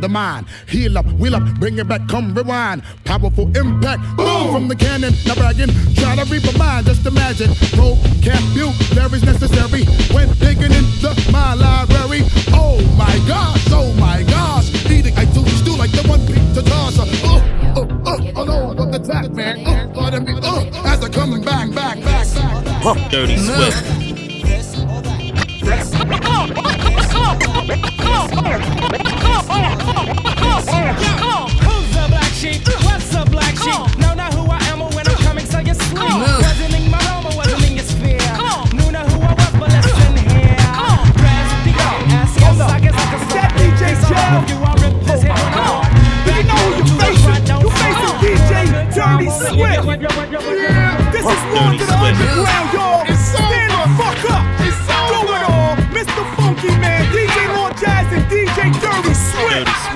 from the mind. Heal up, wheel up, bring it back, come rewind. Powerful impact, boom from the cannon. Now bragging, try to reap a mind. Just imagine, vocabulary's necessary when digging into my library. Oh my gosh, oh my gosh, eating I do stew like the one beat to toss. Uh, uh, uh, oh no, what the tap, man? Uh, pardon me, uh, as I come back, back, back, back. Dirty Swift.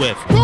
with.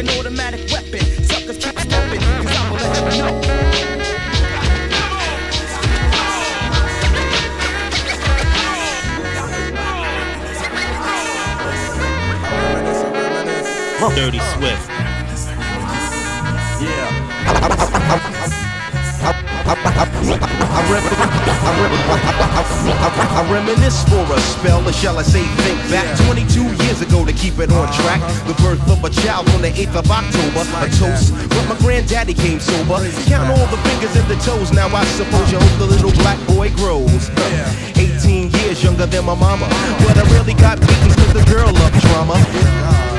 an automatic weapon. Suckers keep stepping, cause I'm gonna let them know. Dirty Swift. Yeah. I reminisce for a spell, or shall I say, think back 22 years ago to keep it on track. The birth of a child on the 8th of October, a toast. But my granddaddy came sober. Count all the fingers and the toes. Now I suppose you hope the little black boy grows. 18 years younger than my mama, but I really got beaten because the girl loved drama.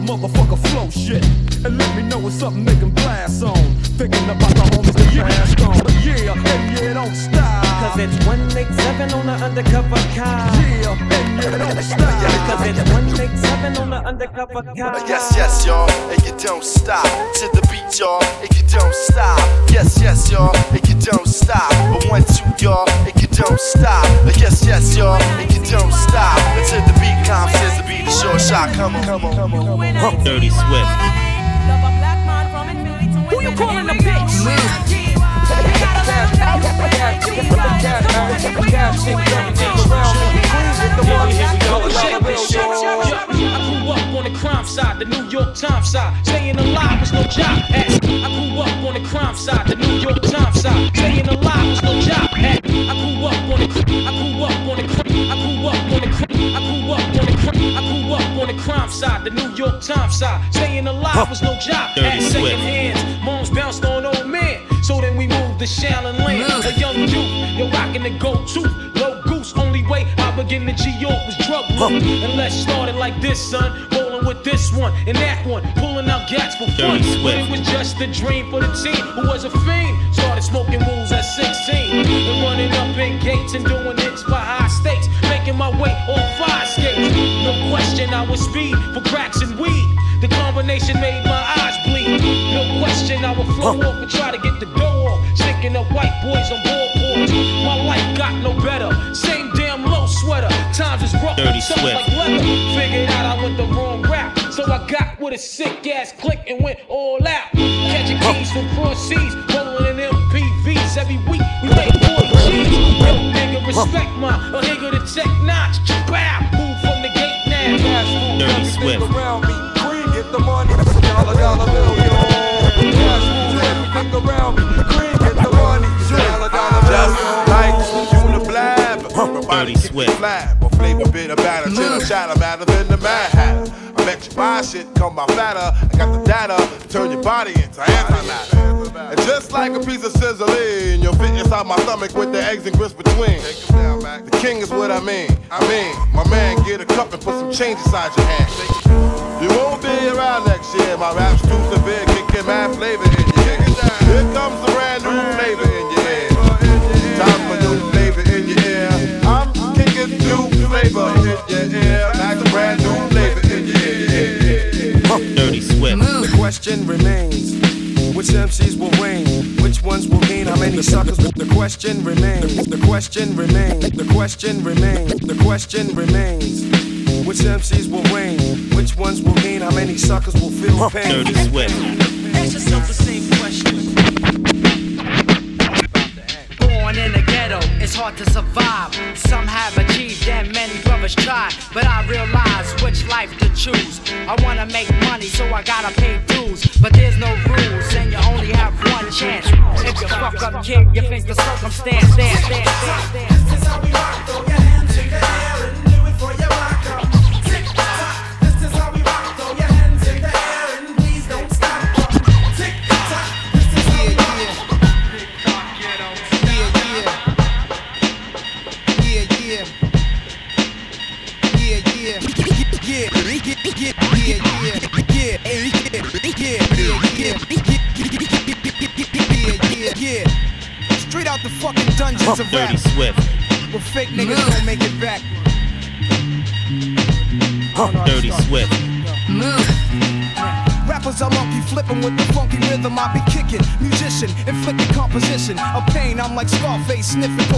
A motherfucker flow shit. And let me know what's something they can blast on. Thinking about the homies that passed on. Yeah, and yeah, don't stop. Cause it's 187 on the undercover car. Yeah, and yeah, don't stop. Cause it's 187 on the undercover car. Uh, yes, yes, y'all, and you don't stop. To the beat, y'all, and you don't stop. Yes, yes, y'all, and you don't stop. But one, two, y'all, and you don't stop. Yes, yes, y'all, and you don't stop. Until the beat comes, says the beat is short shot. Come on, come on, come on, come on. Dirty Swift. Who you calling a bitch? I grew up the crime side, the New York Times side. Staying alive was no job. At. I grew up on the crime side, the New York Times side. Staying alive was no job. At. I grew up on the I grew up on the I grew up on the I grew up on the I grew up on the crime side, the New York Times side. Staying alive was no job. Dirty At second hands, moms bounced on old men. So then we moved to Shaolin Land. A young youth, you're rocking the go-to. Low goose, only way I begin to G York was drug. And let's start it like this, son. Rolling with this one and that one, pulling out gats for fun. But it was just a dream for the team who was a fiend. Started smoking rules at 16. And running up in gates and doing hits for high stakes. Making my way on fire skates. No question, I was speed for cracks and weed. The combination made my No question, I would flow off and try to get the dough off. Sticking up white boys on boardboards. My life got no better. Same damn low sweater. Times is rough, Dirty tough Swift. like leather. Figured out I went the wrong route. So I got with a sick ass click and went all out. Catching keys from cross seas, rolling in MPVs. Every week we make 40 G's. Yo, nigga, respect my a nigga to check notch. Bow, move from the gate now. Dirty Swift. Around me. Green, get the money. Dollar, dollar bill, yo. Cash moves everything around me. Green, get the money. Dollar, dollar bill, Just like Uniblab. Everybody Dirty kick Swift. the flab. Or flavor bit of batter. Chitter chatter better than the Mad Hatter. I bet you buy shit, come by fatter. I got the data turn your body into antimatter. And just like a piece of sizzling, you'll fit inside my stomach with the eggs and grits between. The king is what I mean. I mean, my man, get a cup and put some change inside your hand. You won't be around next year. My rap's too severe, kicking mad flavor in your ear. Here comes the brand new flavor in your ear. Time for new flavor in your ear. Like a brand new flavor in your ear. Dirty Swift. The question remains. Which MCs will reign? Which ones will gain? How many suckers? The question remains. The question remains. The question remains. The question remains. Which MCs will reign? Which ones will gain? How many suckers will feel pain? Dirty Swift. Ask yourself the same it's hard to survive. Some have achieved and many brothers try. But I realize which life to choose. I wanna make money, so I gotta pay dues. But there's no rules, and you only have one chance. If you fuck up, kid, you face the circumstance. Dance, dance, dance, like Scarface sniffing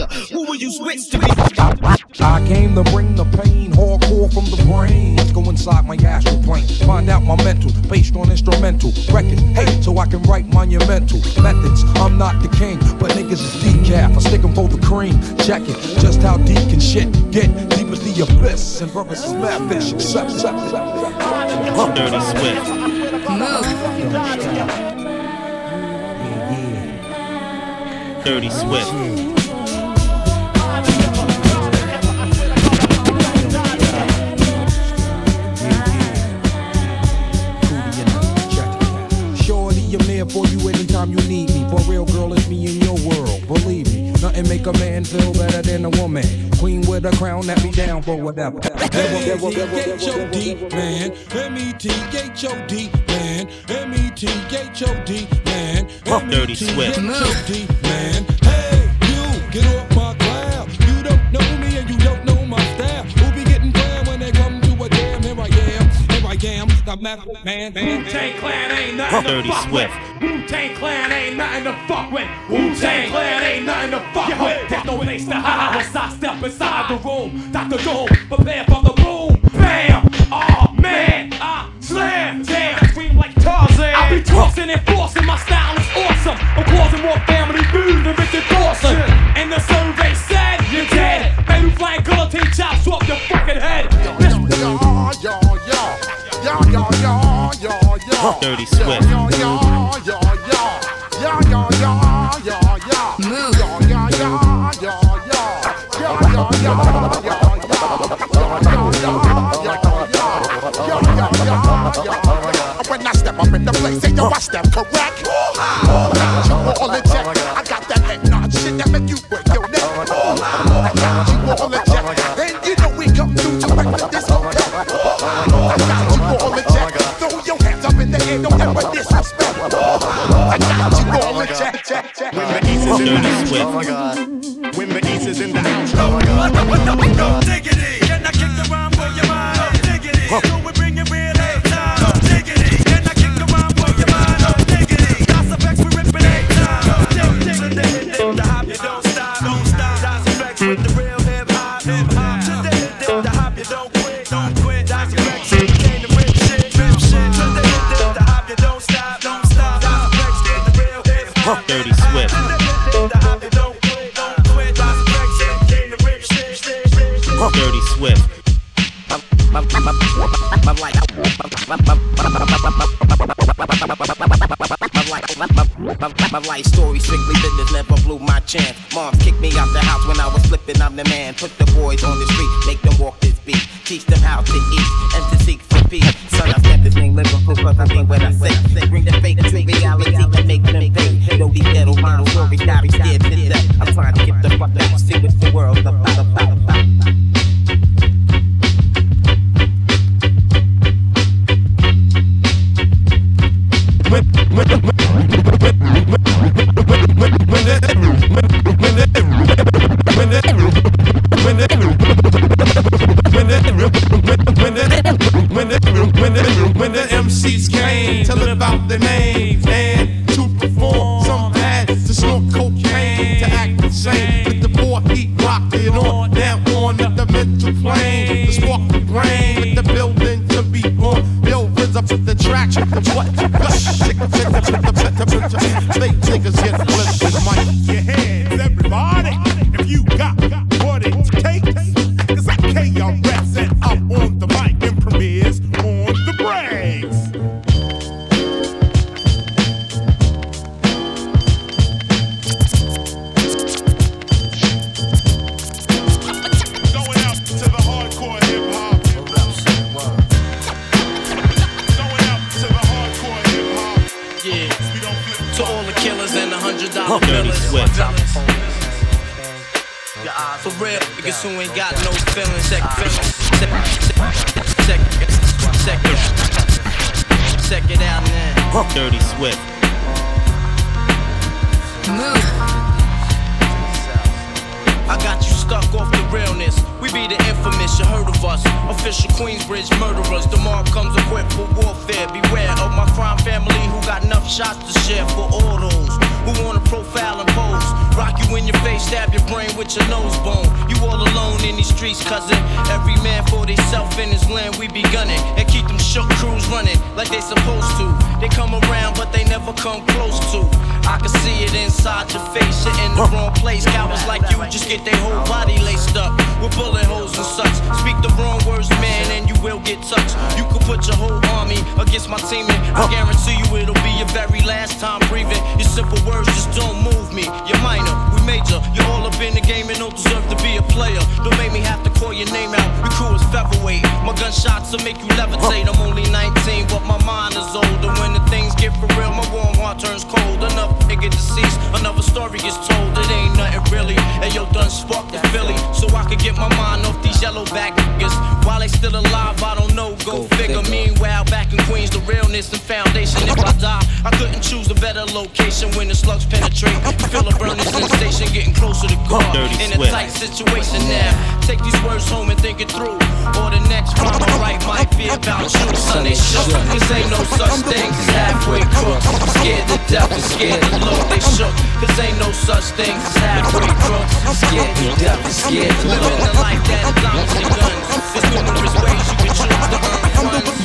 are danger. Who will you switch to be? I came to bring the pain, hardcore from the brain. Let's go inside my astral plane, find out my mental, based on instrumental record. Hey, so I can write monumental methods. I'm not the king, but niggas is decaf. I stick 'em for the cream. Check it, just how deep can shit get? Deep as the abyss, and brothers is mad fish. Except, except, except. Dirty Swift. Dirty Swift. For you anytime you need me. For real, girl, it's me in your world. Believe me, nothing make a man feel better than a woman. Queen with a crown that be down for whatever. M-E-T-H-O-D, man. M-E-T-H-O-D, man. M-E-T-H-O-D, man. Dirty Swift. M-E-T-H-O-D, man. Hey, you, get off my the method man. man. Wu-Tang Clan ain't nothing Dirty to fuck Swift. with. Wu-Tang Clan ain't nothing to fuck with. Wu-Tang Clan ain't nothing to fuck with. There's no place to hide once I step inside the room. Dr. Doom, prepare for the boom. Bam! Oh man, I slam. Damn, I scream like Tarzan. I be tossing and forcing. My style is awesome. I'm causing more family food than Richard Dawson. Dirty Swift. When I step up in the place, say yo, I step correct. Hands up in the air, don't ever disrespect. I got you all in check, check, check. When the East is in the house, oh my god. When the East is in the house, oh my god. My, life story Fake niggas get story is told. It ain't nothing really. And yo, done sparked the Philly, so I could get my mind off these yellow back niggas. While they still alive, I don't know. Go, figure. Meanwhile, back in Queens, the realness and foundation. If I die, I couldn't choose a better location when the slugs penetrate. Feel a burning sensation, getting closer to God. In a tight situation now. Take these words home and think it through. Or the next rhyme I write might be about you. Son, they shook. Cause ain't no such thing as halfway crooks. Scared to death and scared to look. They shook. Cause ain't no such thing as halfway crooks. Scared to death and scared to look. Living a life that is diamonds and guns. There's numerous ways you can choose to earn funds.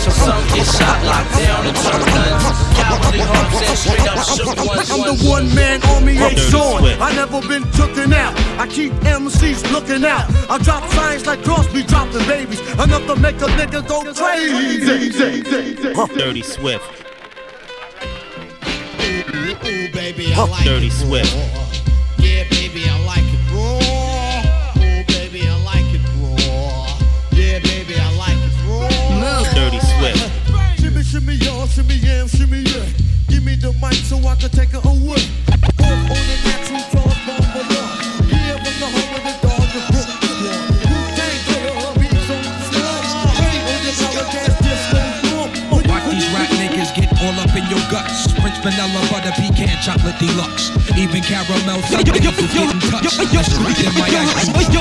So some get shot, locked down, and turn guns. Cowardly hearts and straight up shook ones. I'm the one man army ain't Dirty showing. Swift. I never been tooken out. I keep MCs looking out. I drop signs like Crosby dropping babies. Enough to make a nigga go crazy. Dirty Swift. Ooh, baby, I like Dirty it Swift. Shimmy, y'all, shimmy, yam, shimmy, yeah. Give me the mic so I can take it away. Off on the natural charge, vanilla butter pecan chocolate deluxe. Even caramel sundaes is getting touched. And squeezed my ice cream.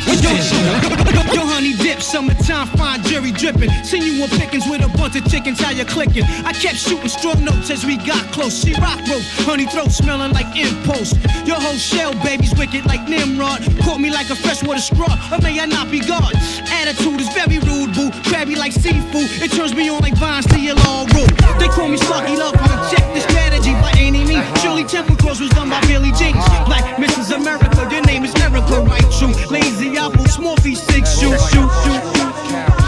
Yo, honey dip, summertime, fine jury dripping. Seen you on pickings with a bunch of chickens, how you clicking? I kept shooting strong notes as we got close. She rock rope, honey throat smelling like impost. Your whole shell, baby's wicked like Nimrod. Caught me like a freshwater straw, or may I not be God? Attitude is very rude, boo. Crabby like seafood, it turns me on like vines to your long rope. They call me Slucky Love, I'ma check the strategy by any means. Shirley Temple Cross was done by Billy Jeans. Black Mrs. America, your name is Erica, right? True. Lazy apple, small feet, six shoot, shoot, shoot. Just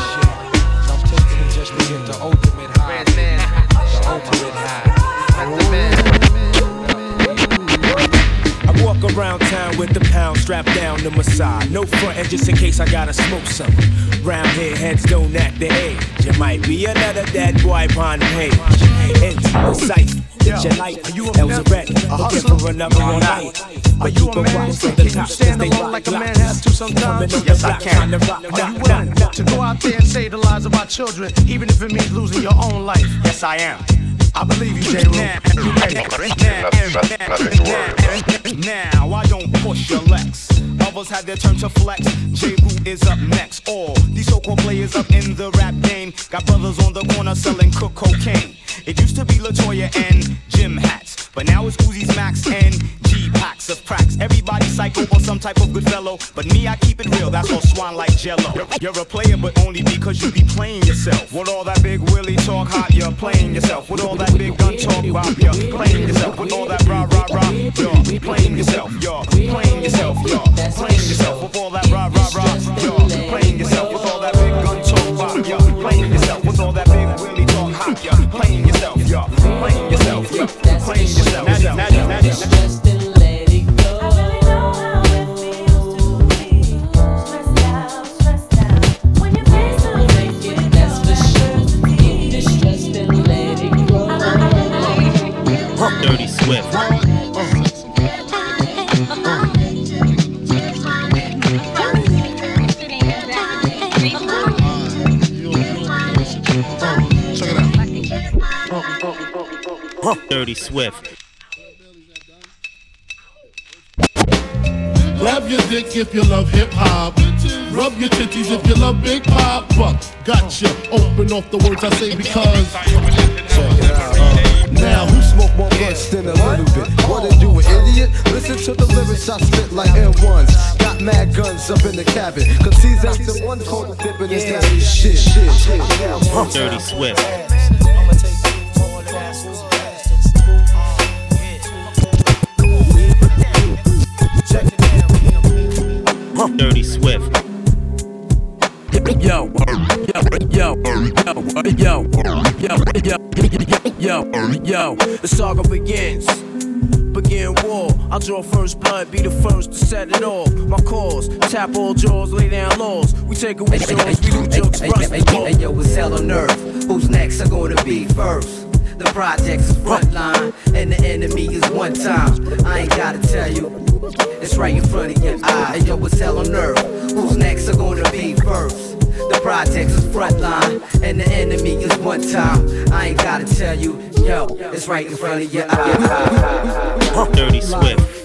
around town with the pound strapped down to my side. No frontin' just in case I gotta smoke something. Round here, heads don't act the age. It might be another dead boy on page. Into the sight, it's your light. El's ready, looking for another all night. But you a from the top, stand alone like a man has to sometimes? Yes, I can. Are you willing to go out there and save the lives of our children, even if it means losing your own life? Yes, I am. I believe you, J. Now, I don't push your Lex. Others had their turn to flex. J. Root is up next. All these so-called players up in the rap game got brothers on the corner selling cook cocaine. It used to be Latoya and Jim hats, but now it's Uzi's Max and packs of cracks. Everybody psycho or some type of good fellow, but me I keep it real. That's all swan like Jello. You're, a player, but only because you be playing yourself. With all that big Willie talk hot, you're playing yourself. With all that big gun talk rock, you're playing yourself. With all that rah rah rah, you're playing yourself. You're playing yourself. You're playing yourself. With all that rah rah rah, you're Dirty Swift. Grab your dick if you love hip hop. rub your titties if you love Big Poppa. Gotcha. Open off the words I say because. Check it out. Now who smoke more blunts than a little bit? What are you, an idiot? Listen to the lyrics I spit like M1s. Got mad guns up in the cabin. Cause he's after one cold dipping his yeah. shit, shit, shit. Dirty Swift. Yo, yo, yo, yo, yo, yo, the saga begins. Begin war. I'll draw first blood, be the first to set it off. My cause, tap all jaws, lay down laws. We take away jaws, we do jokes, rust. Hey, yo, it's hell on earth. Who's next are gonna be first? The project's front line, and the enemy is one time. I ain't gotta tell you, it's right in front of your eye. Hey, yo, it's hell on earth. Who's next are gonna be first? The projects is front line, and the enemy is one time. I ain't gotta tell you, yo, it's right in front of your eye. Dirty Swift.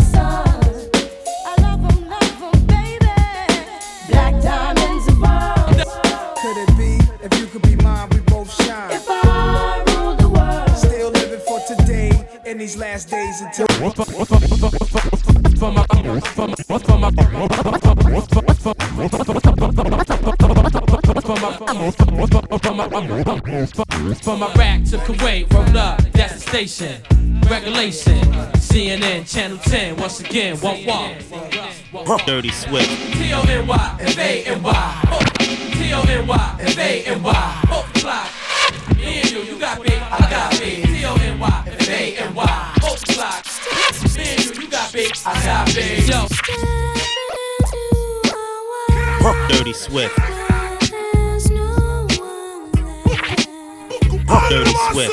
last days until. From Iraq to Kuwait, roll up, that's the station. Regulation, CNN, Channel 10, once again, one walk. Dirty Swift. T-O-N-Y, F-A-N-Y. T-O-N-Y, F-A-N-Y. Oh, fly. Me and you, you got me, I got me. T-O-N-Y, F-A-N-Y. Fly. Me and you, you got me, I got me. Yo. Dirty Swift. Dirty Swift.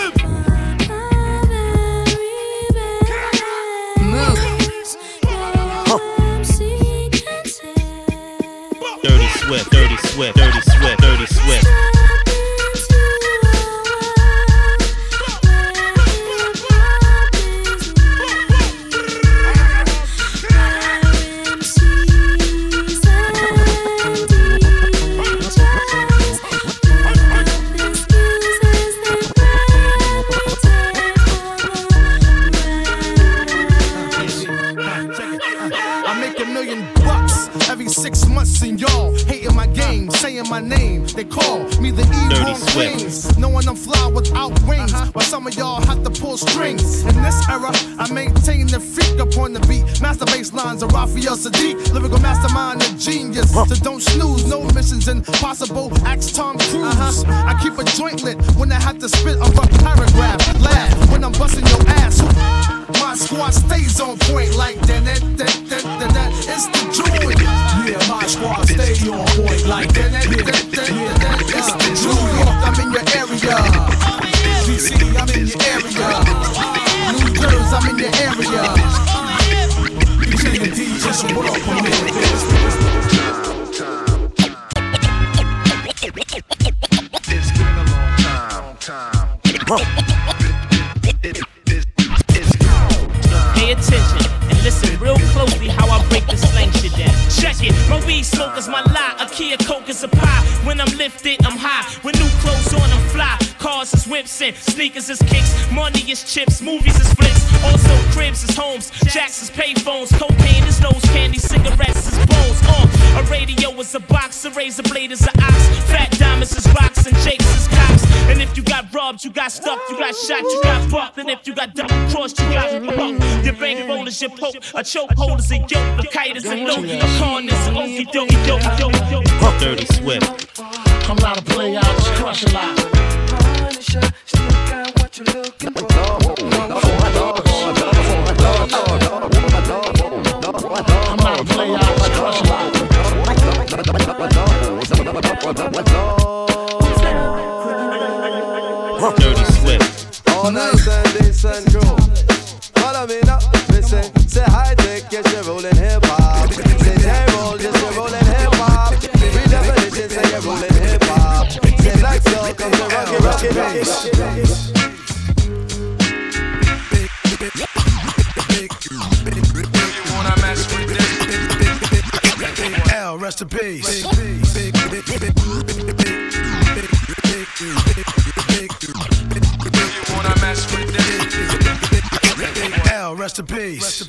Dirty Swift. Dirty Swift. Dirty Swift. A radio is a box, a razor blade is an ox. Fat diamonds is rocks and jakes is cops. And if you got robbed, you got stuffed, you got shot, you got bucked. And if you got double crossed, you got bucked. Your bankroll is your poke, a choke hold is a yoke, a kite is a note, a con is a okey doke, doke, doke, doke. Dirty Swift. I'm not a player, I just crush a lot. I'm In peace. L, rest in peace.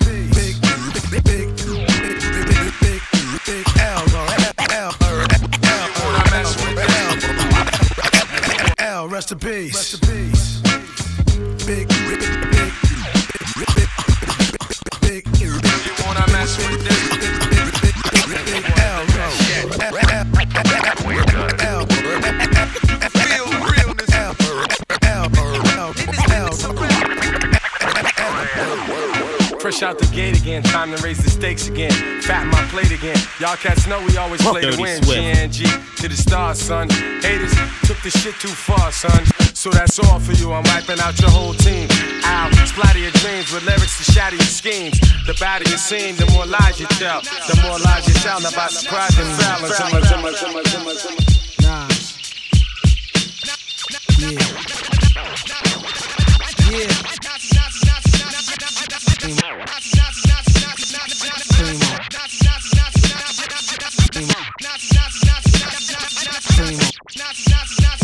Time to raise the stakes again. Fatten my plate again. Y'all cats know we always play to Dirty win. Swift. GNG to the stars, son. Haters took the shit too far, son. So that's all for you. I'm wiping out your whole team. I'll splatter your dreams with lyrics to shatter your schemes. The badder you seem, the more lies you tell. The more lies you sound about surprising balance.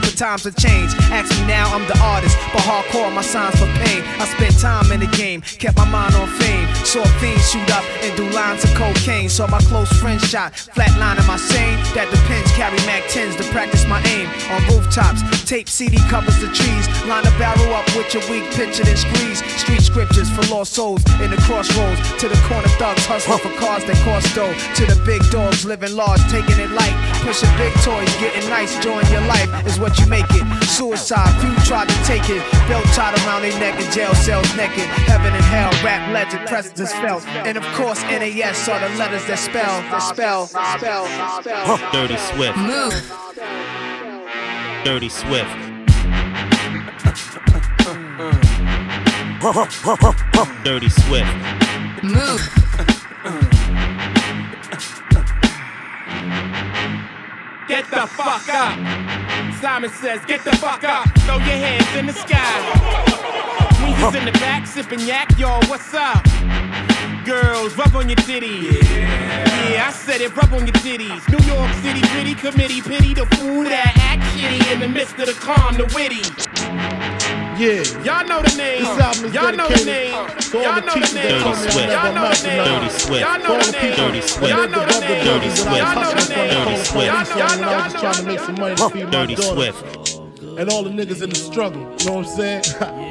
but times have changed. Ask me now, I'm the artist, but hardcore my signs for pain. I spent time in the game, kept my mind on fame. Saw fiends shoot up and do lines of cocaine. Saw my close friend shot, flatline flatlining my sane. That depends. Carry Mac 10s to practice my aim on rooftops. Tape CD covers the trees. Line a barrel up with your weak picture and squeeze. Street scriptures for lost souls in the crossroads. To the corner thugs hustling for cars that cost dough. To the big dogs living large, taking it light. Pushing big toys, getting nice. Join your life is what you make it. Suicide, few tried to take it. Belt tied around their neck in jail cells naked. Heaven and hell, rap legend, precedence felt. And of course, NAS are the letters that spell, that spell, that spell, that spell. Dirty Swift. Move. Dirty Swift. Dirty Swift. Move. Get the fuck up. Simon says, get the fuck up. Throw your hands in the sky. Weezer's in the back, sipping yak, y'all, what's up? Girls, rub on your titties. Yeah. I said it, rub on your titties. New York City gritty committee, pity the fool that act shitty in the midst of the calm, the witty. Yeah. Y'all know the name. This album is Y'all know the name. Y'all the know the name. told me Y'all know the name. Dirty Swift. Y'all know the name. Dirty Swift. Y'all know the name. Dirty Swift. Y'all know the name. Dirty Swift. When I was trying to make some money to feed my Dirty. Swift. And all the niggas in the struggle. You know what I'm saying?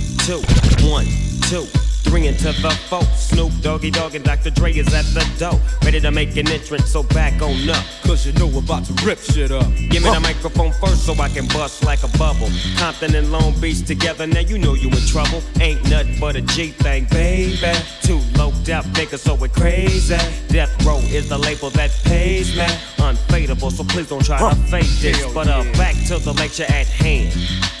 two, one, two. Three into the folks. Snoop Doggy Dogg and Dr. Dre is at the door. Ready to make an entrance, so back on up. Cause you know we're about to rip shit up. Give me the microphone first so I can bust like a bubble. Compton and Long Beach together, now you know you in trouble. Ain't nothing but a G thing, baby. Too low death niggas, so we're crazy. Death Row is the label that pays me. Unfadable, so please don't try to fake this. But uh, back to the lecture at hand.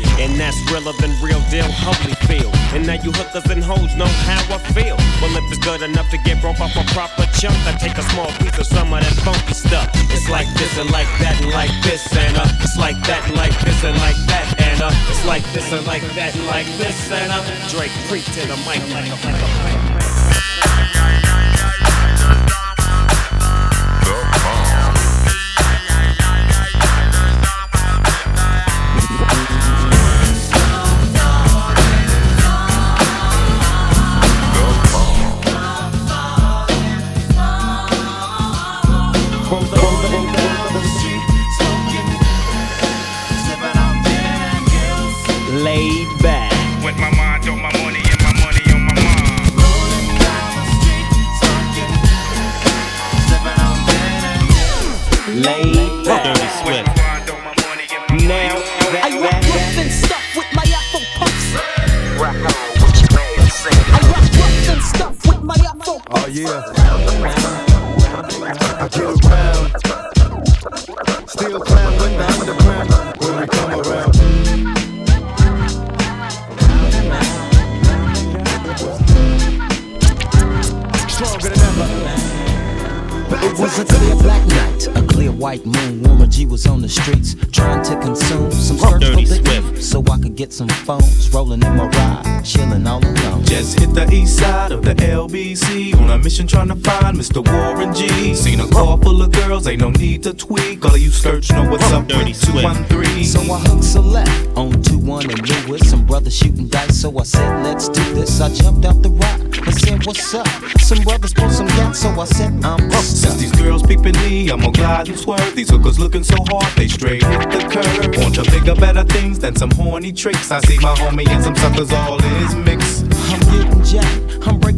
And that's realer than real deal, holy feel. And now you hookers and hoes know how I feel. Well, if it's good enough to get broke off a proper chunk, I take a small piece of some of that funky stuff. It's like this and like that and like this and uh, it's like that and like this and like that and uh, it's like this and like that and like this and uh, Dre creep to the mic like a like a laid back. LBC mission trying to find Mr. Warren G. Seen a car full of girls, ain't no need to tweak. All of you search know what's up Dirty with 213. So I hooked select on 2 1 and Lewis. Some brothers shooting dice, so I said, let's do this. I jumped out the ride and said, what's up? Some brothers pulled some gas, so I said, I'm Since these girls peeping me, I'm gonna glide and swerve. These hookers looking so hard, they straight hit the curve. Want to bigger, better things than some horny tricks. I see my homie and some suckers all in his mix. I'm getting jacked, I'm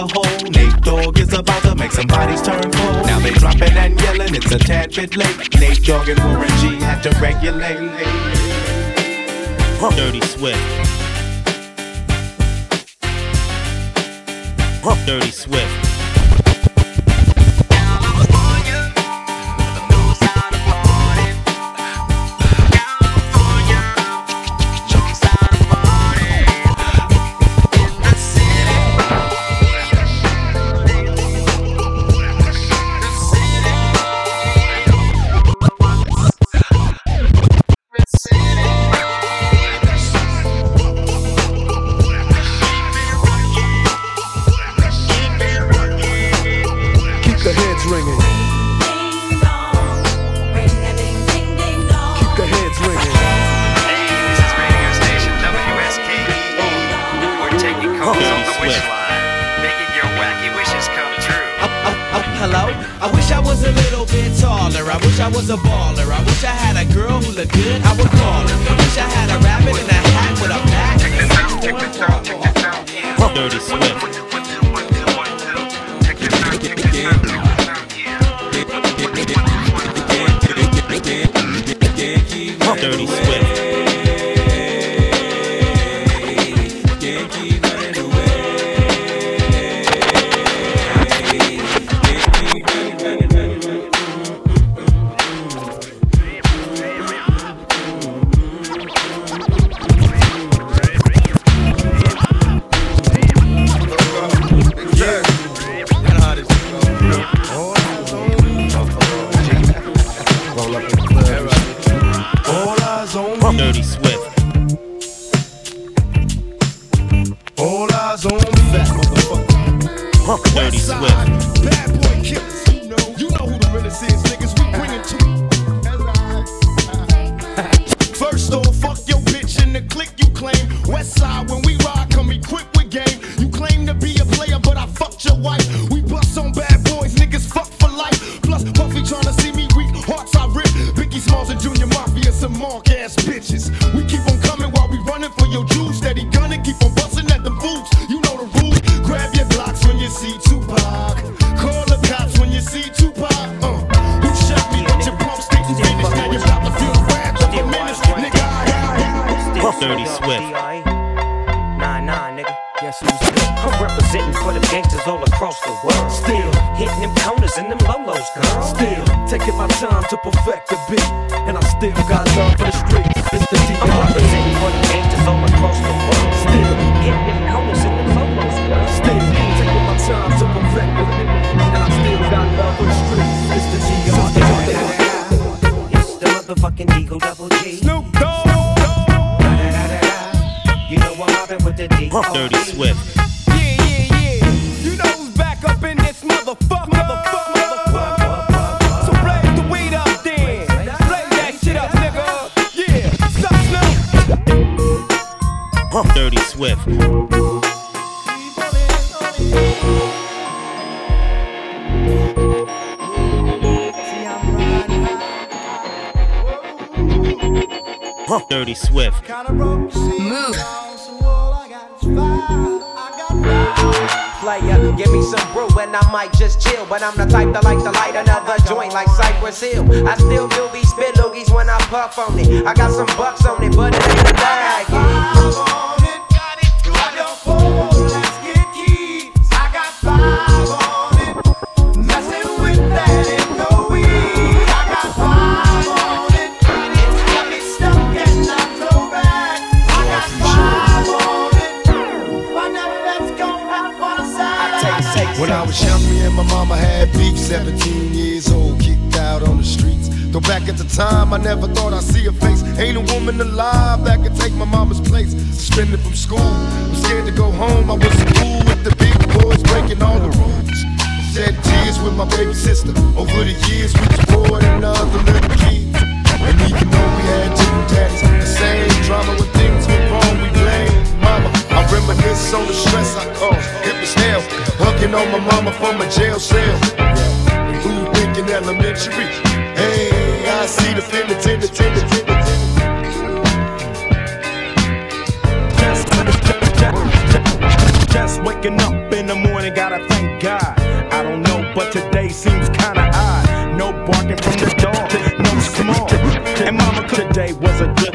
hole. Nate Dogg is about to make some bodies turn cold. Now they dropping and yelling, it's a tad bit late. Nate Dogg and Warren G had to regulate. Dirty Swift. Dirty Swift. Dirty Swift. Move. Player, give me some brew and I might just chill. But I'm the type that like to light another joint like Cypress Hill. I still do these spit loogies when I puff on it. I got some bucks on it, but it ain't a bag. At the time, I never thought I'd see her face. Ain't a woman alive that could take my mama's place. Suspended from school, I'm scared to go home. I was cool with the big boys breaking all the rules. Shed tears with my baby sister. Over the years, we just poured in other little kids. And even though we had two daddies, the same drama when things went wrong, we blame mama. I reminisce on the stress I caused. It was hell, hugging on my mama from a jail cell. We who thinking elementary? Hey, I see the penitentiary. Just waking up in the morning, gotta thank God. I don't know, but today seems kinda odd. No barking from the dog, no small. And mama, today was a good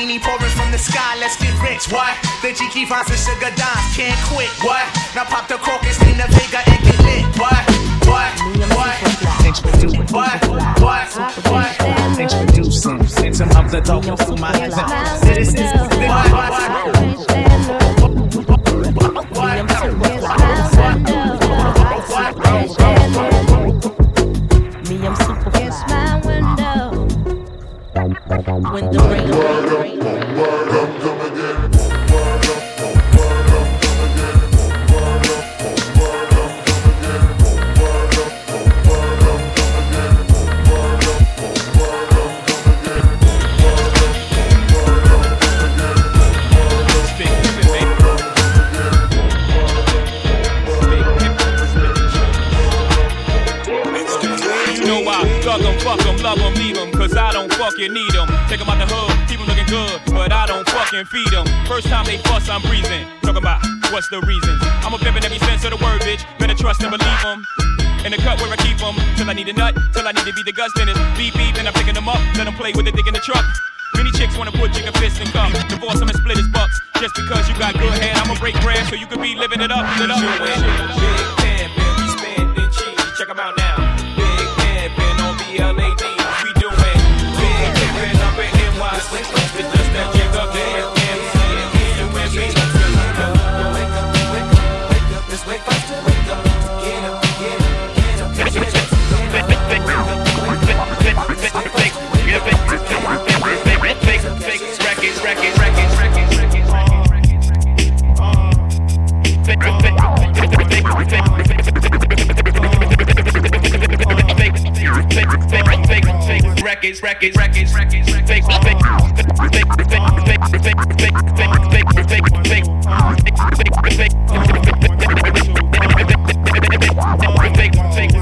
Lucini pouring from the sky, let's get rich, what? The Jiki Fonz and Sugar Dance can't quit, what? Now pop the crocus in the Vega and get lit, what? What? What? What? What? What? Introducing Phantom of the Dog through my eyes. This is what? I feed them. First time they fuss, I'm breathing. Talking about what's the reasons. I'm a pimp in every sense of the word, bitch. Better trust and believe them. In the cut where I keep them, till I need a nut, till I need to be the Gus Dennis. Beep beep, and I'm picking them up, let them play with the dick in the truck. Many chicks wanna put chicken fists in cup. Divorce them and split his bucks. Just because you got good head, I'ma break bread so you can be living it up. It up. Big pimpin', cheese. Check out now. Records, records, records, records, fake, fake, fake, fake, fake, fake, fake,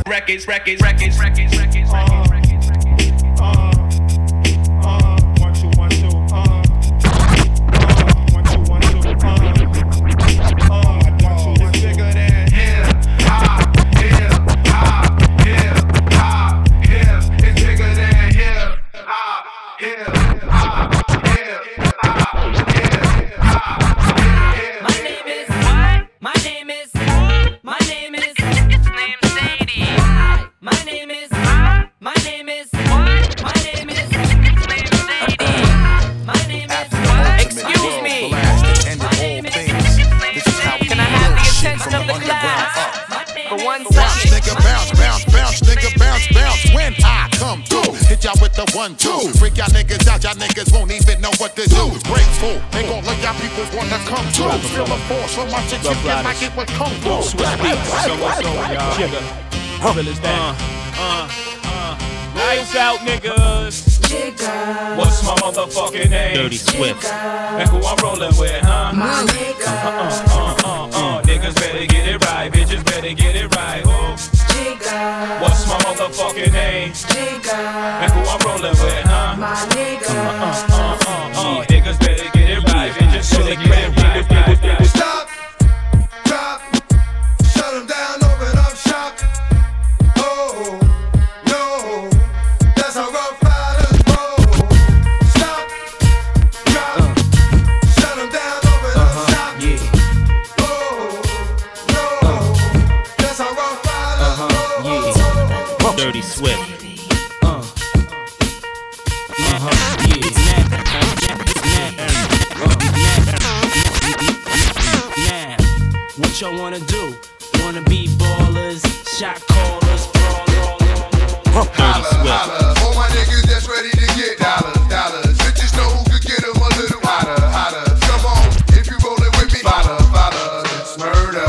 records, records, records, records, records. One, two. Freak y'all niggas out, y'all niggas won't even know what to do. Grateful, ain't gon' let y'all people wanna come through. Feel the force from my shit, you get like it was kung fu. Switch beats, so what's going on? Jigga. Real as that. Uh, uh, Lights out, niggas. What's my motherfucking name? Dirty Swift. And who I'm rolling with, huh? My nigga. Uh, uh, uh, uh, niggas better get it right, bitches better get it right. Oh. What's my motherfucking name? Nigga. And who I'm rolling with, huh? My nigga. Uh, uh, uh, uh, uh. niggas better get it right, bitches better get it right. What y'all wanna do? Wanna be ballers, shot callers, Holla, holla, all my niggas that's ready to get dollars, dollars. Bitches know who could get 'em a little hotter, hotter. Come on, if you rollin' with me, follow, follow, it's murder.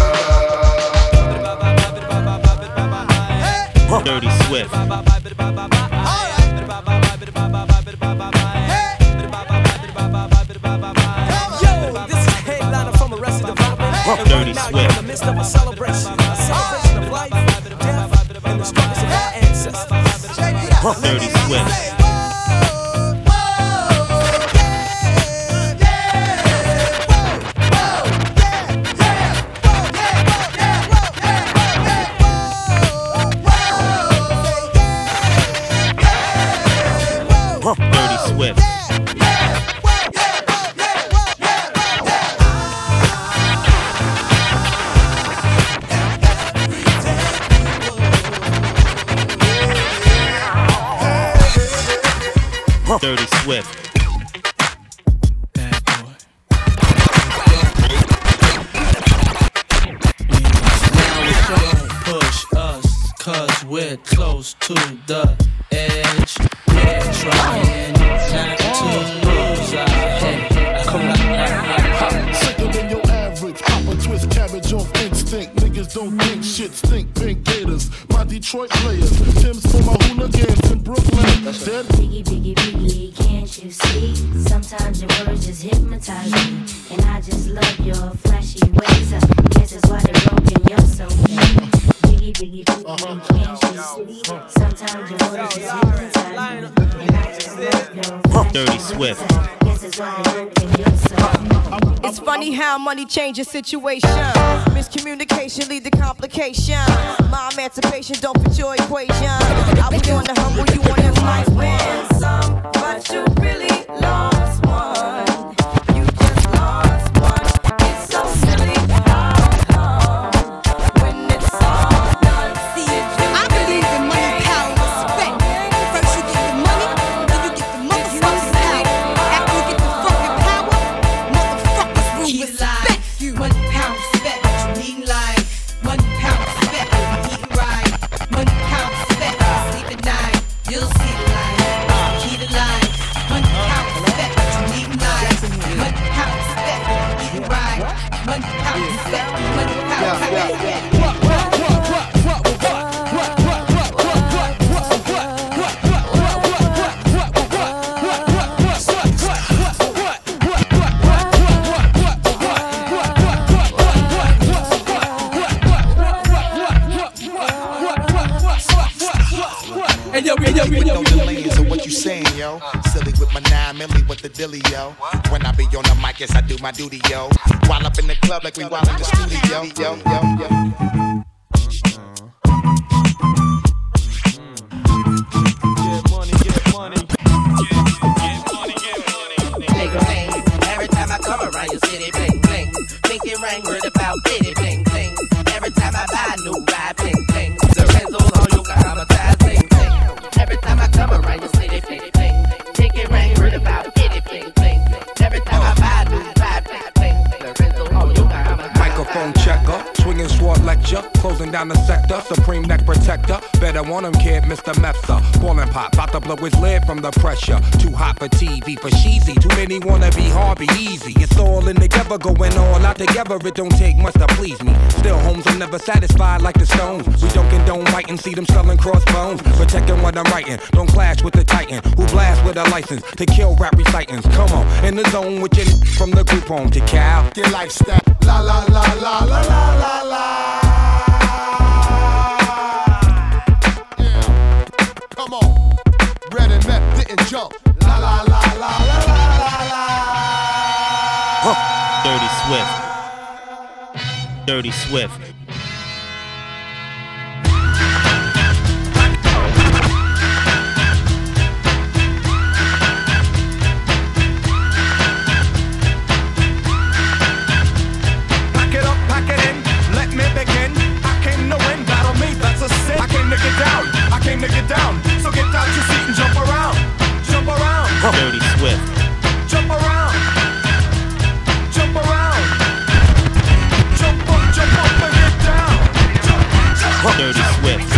Dirty Swift. And Dirty right now, Swift. in the midst of a celebration. A celebration of life, death, and the struggles of our ancestors. Dirty. Dirty money changes situation. Miscommunication lead to complication. My emancipation don't fit your equation. I was on the humble, you on the slice win my duty, yo. While up in the club like we while in the studio, yo, yo. For for cheesy. Too many wanna be hard, be easy. It's all in together, going all out together. It don't take much to please me. Still, homes, I'm never satisfied like the Stones. We don't condone fighting, see them selling crossbones. Protecting what I'm writing, don't clash with the Titan who blast with a license to kill rap recitants. Come on, in the zone with your from the group home to Cal. Your lifestyle. La la la la la la la la. I came to win battle, mate. That's a sin. I came to get down, I came to get down. So get out your seat and jump around, jump around, Dirty Swift. Dirty Swift.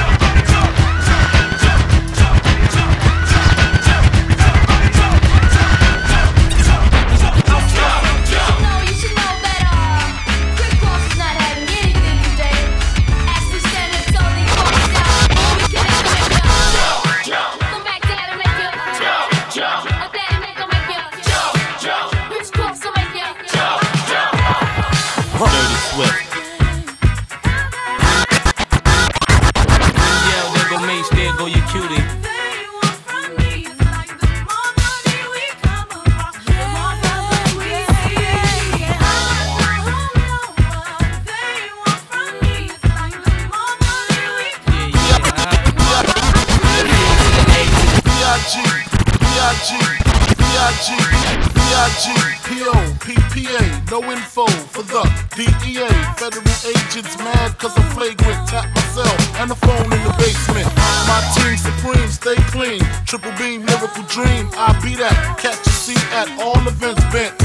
Triple beam, miracle dream. I be that. Catch a seat at all events bent.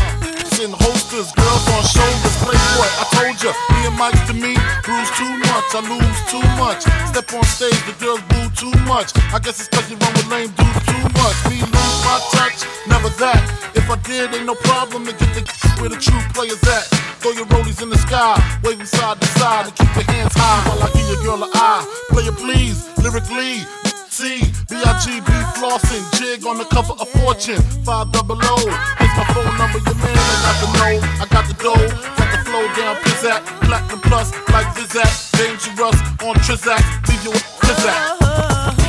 In holsters, girls on shoulders, Play playboy. I told ya, me and Mike to me, bruise too much, I lose too much. Step on stage, the girls boo too much. I guess it's cause you run with lame dudes too much. Me lose my touch, never that. If I did, ain't no problem to get the where the true players at. Throw your rollies in the sky, waving side to side, and keep your hands high while I give your girl an eye. Player please, lyrically. B I G B flossing, jig on the cover of Fortune, 5 double O. Here's my phone number, your man ain't got the know. I got the dough, got the flow down, pizzat, platinum plus, like Zizak, dangerous on Trizak, leave you with Trizak.